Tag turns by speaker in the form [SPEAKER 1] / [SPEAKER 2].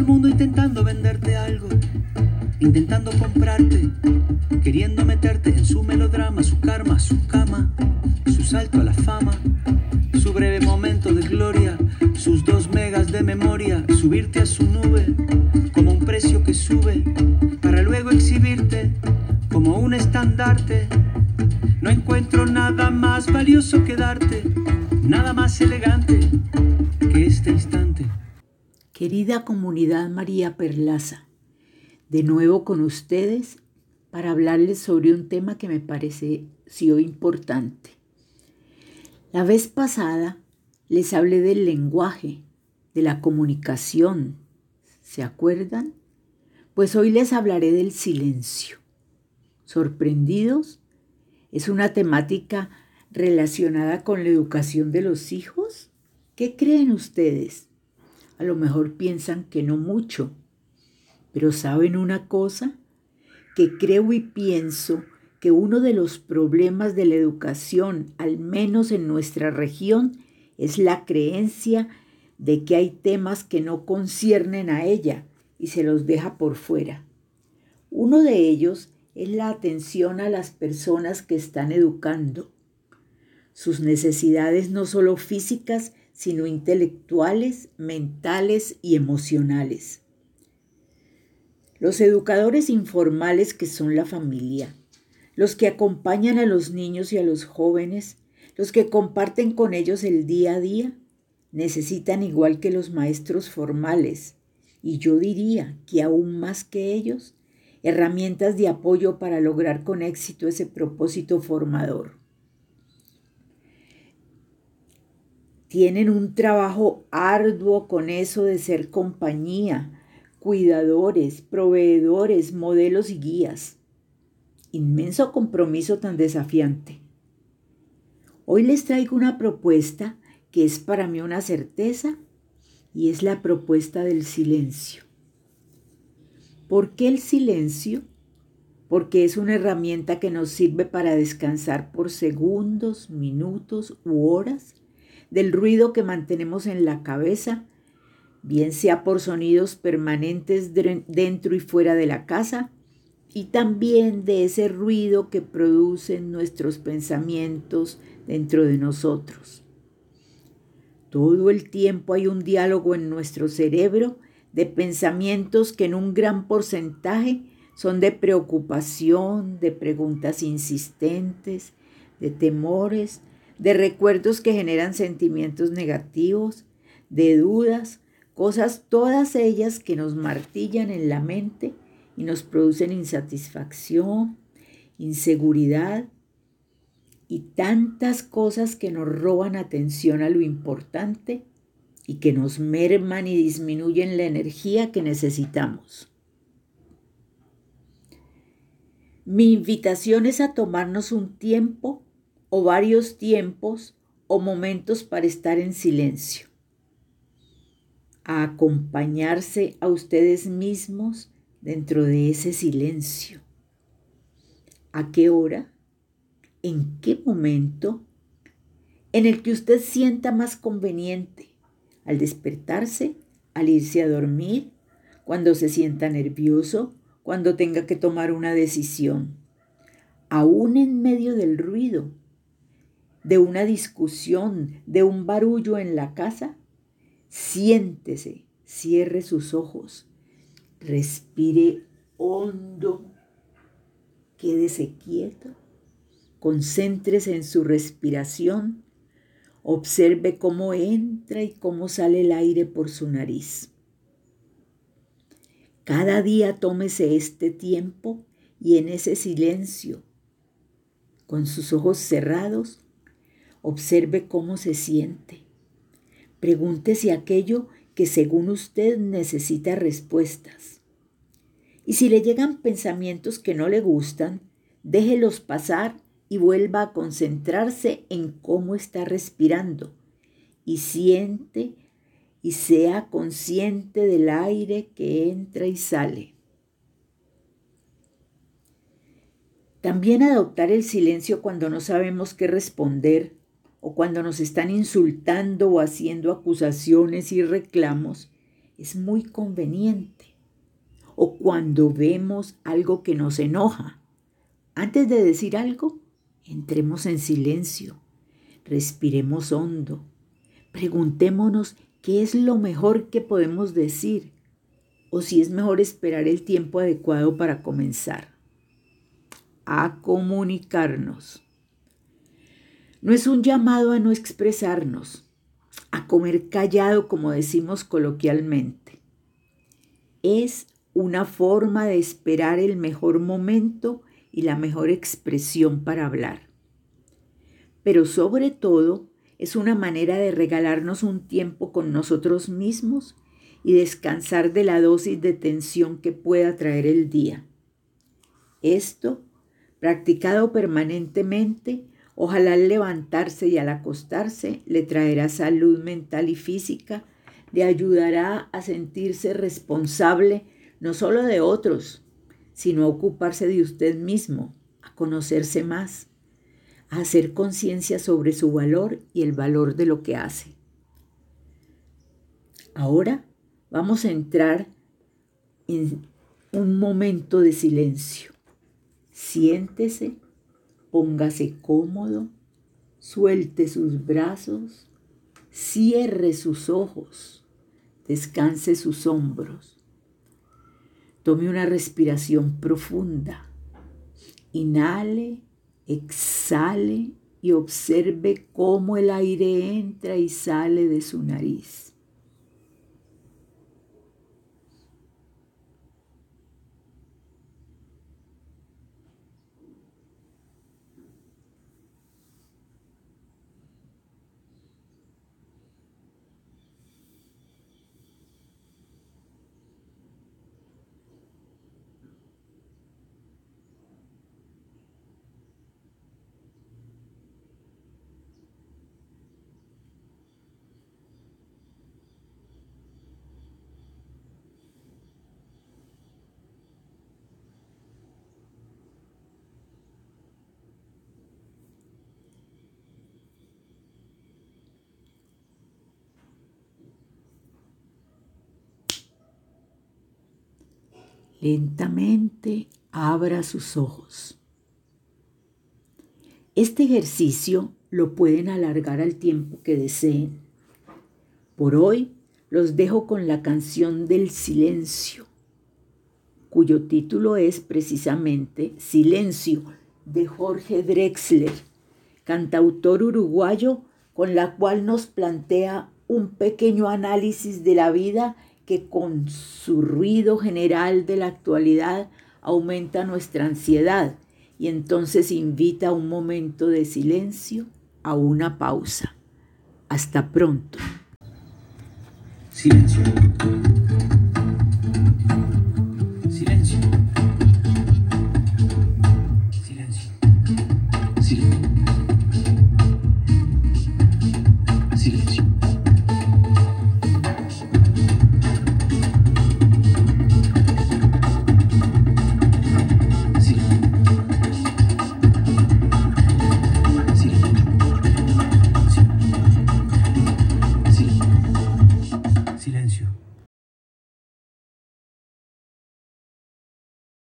[SPEAKER 1] el mundo intentando venderte algo, intentando comprarte, queriendo meterte en su melodrama, su karma, su cama, su salto a la fama, su breve momento de gloria, sus dos megas de memoria, subirte a su nube como un precio que sube, para luego exhibirte como un estandarte. No encuentro nada más valioso que darte, nada más elegante.
[SPEAKER 2] Querida comunidad María Perlaza, de nuevo con ustedes para hablarles sobre un tema que me pareció importante. La vez pasada les hablé del lenguaje, de la comunicación. ¿Se acuerdan? Pues hoy les hablaré del silencio. ¿Sorprendidos? ¿Es una temática relacionada con la educación de los hijos? ¿Qué creen ustedes? A lo mejor piensan que no mucho, pero ¿saben una cosa? Que creo y pienso que uno de los problemas de la educación, al menos en nuestra región, es la creencia de que hay temas que no conciernen a ella y se los deja por fuera. Uno de ellos es la atención a las personas que están educando. Sus necesidades no solo físicas, sino intelectuales, mentales y emocionales. Los educadores informales que son la familia, los que acompañan a los niños y a los jóvenes, los que comparten con ellos el día a día, necesitan igual que los maestros formales, y yo diría que aún más que ellos, herramientas de apoyo para lograr con éxito ese propósito formador. Tienen un trabajo arduo con eso de ser compañía, cuidadores, proveedores, modelos y guías inmenso compromiso tan desafiante. Hoy les traigo una propuesta que es para mí una certeza y es la propuesta del silencio. ¿Por qué el silencio? Porque es una herramienta que nos sirve para descansar por segundos, minutos u horas del ruido que mantenemos en la cabeza, bien sea por sonidos permanentes dentro y fuera de la casa, y también de ese ruido que producen nuestros pensamientos dentro de nosotros. Todo el tiempo hay un diálogo en nuestro cerebro de pensamientos que en un gran porcentaje son de preocupación, de preguntas insistentes, de temores, de recuerdos que generan sentimientos negativos, de dudas, cosas todas ellas que nos martillan en la mente y nos producen insatisfacción, inseguridad y tantas cosas que nos roban atención a lo importante y que nos merman y disminuyen la energía que necesitamos. Mi invitación es a tomarnos un tiempo o varios tiempos o momentos para estar en silencio, a acompañarse a ustedes mismos dentro de ese silencio. ¿A qué hora? ¿En qué momento? En el que usted sienta más conveniente, al despertarse, al irse a dormir, cuando se sienta nervioso, cuando tenga que tomar una decisión, aún en medio del ruido, de una discusión, de un barullo en la casa, siéntese, cierre sus ojos Respire hondo, quédese quieto, concéntrese en su respiración, observe cómo entra y cómo sale el aire por su nariz. Cada día tómese este tiempo y en ese silencio, con sus ojos cerrados, observe cómo se siente. Pregúntese aquello que según usted necesita respuestas. Y si le llegan pensamientos que no le gustan, déjelos pasar y vuelva a concentrarse en cómo está respirando y siente y sea consciente del aire que entra y sale. También adoptar el silencio cuando no sabemos qué responder o cuando nos están insultando o haciendo acusaciones y reclamos, es muy conveniente. O cuando vemos algo que nos enoja. Antes de decir algo, entremos en silencio, respiremos hondo, preguntémonos qué es lo mejor que podemos decir o si es mejor esperar el tiempo adecuado para comenzar a comunicarnos. No es un llamado a no expresarnos, a comer callado como decimos coloquialmente. Es una forma de esperar el mejor momento y la mejor expresión para hablar. Pero sobre todo es una manera de regalarnos un tiempo con nosotros mismos y descansar de la dosis de tensión que pueda traer el día. Esto, practicado permanentemente, ojalá al levantarse y al acostarse le traerá salud mental y física, le ayudará a sentirse responsable no solo de otros, sino a ocuparse de usted mismo, a conocerse más, a hacer conciencia sobre su valor y el valor de lo que hace. Ahora Vamos a entrar en un momento de silencio. Siéntese, póngase cómodo, suelte sus brazos, cierre sus ojos, descanse sus hombros. Tome una respiración profunda. Inhale, exhale y observe cómo el aire entra y sale de su nariz. Lentamente abra sus ojos. Este ejercicio lo pueden alargar al tiempo que deseen. Por hoy los dejo con la canción del silencio, cuyo título es precisamente Silencio de Jorge Drexler, cantautor uruguayo con la cual nos plantea un pequeño análisis de la vida que con su ruido general de la actualidad aumenta nuestra ansiedad y entonces invita a un momento de silencio, a una pausa. Hasta pronto.
[SPEAKER 1] Silencio.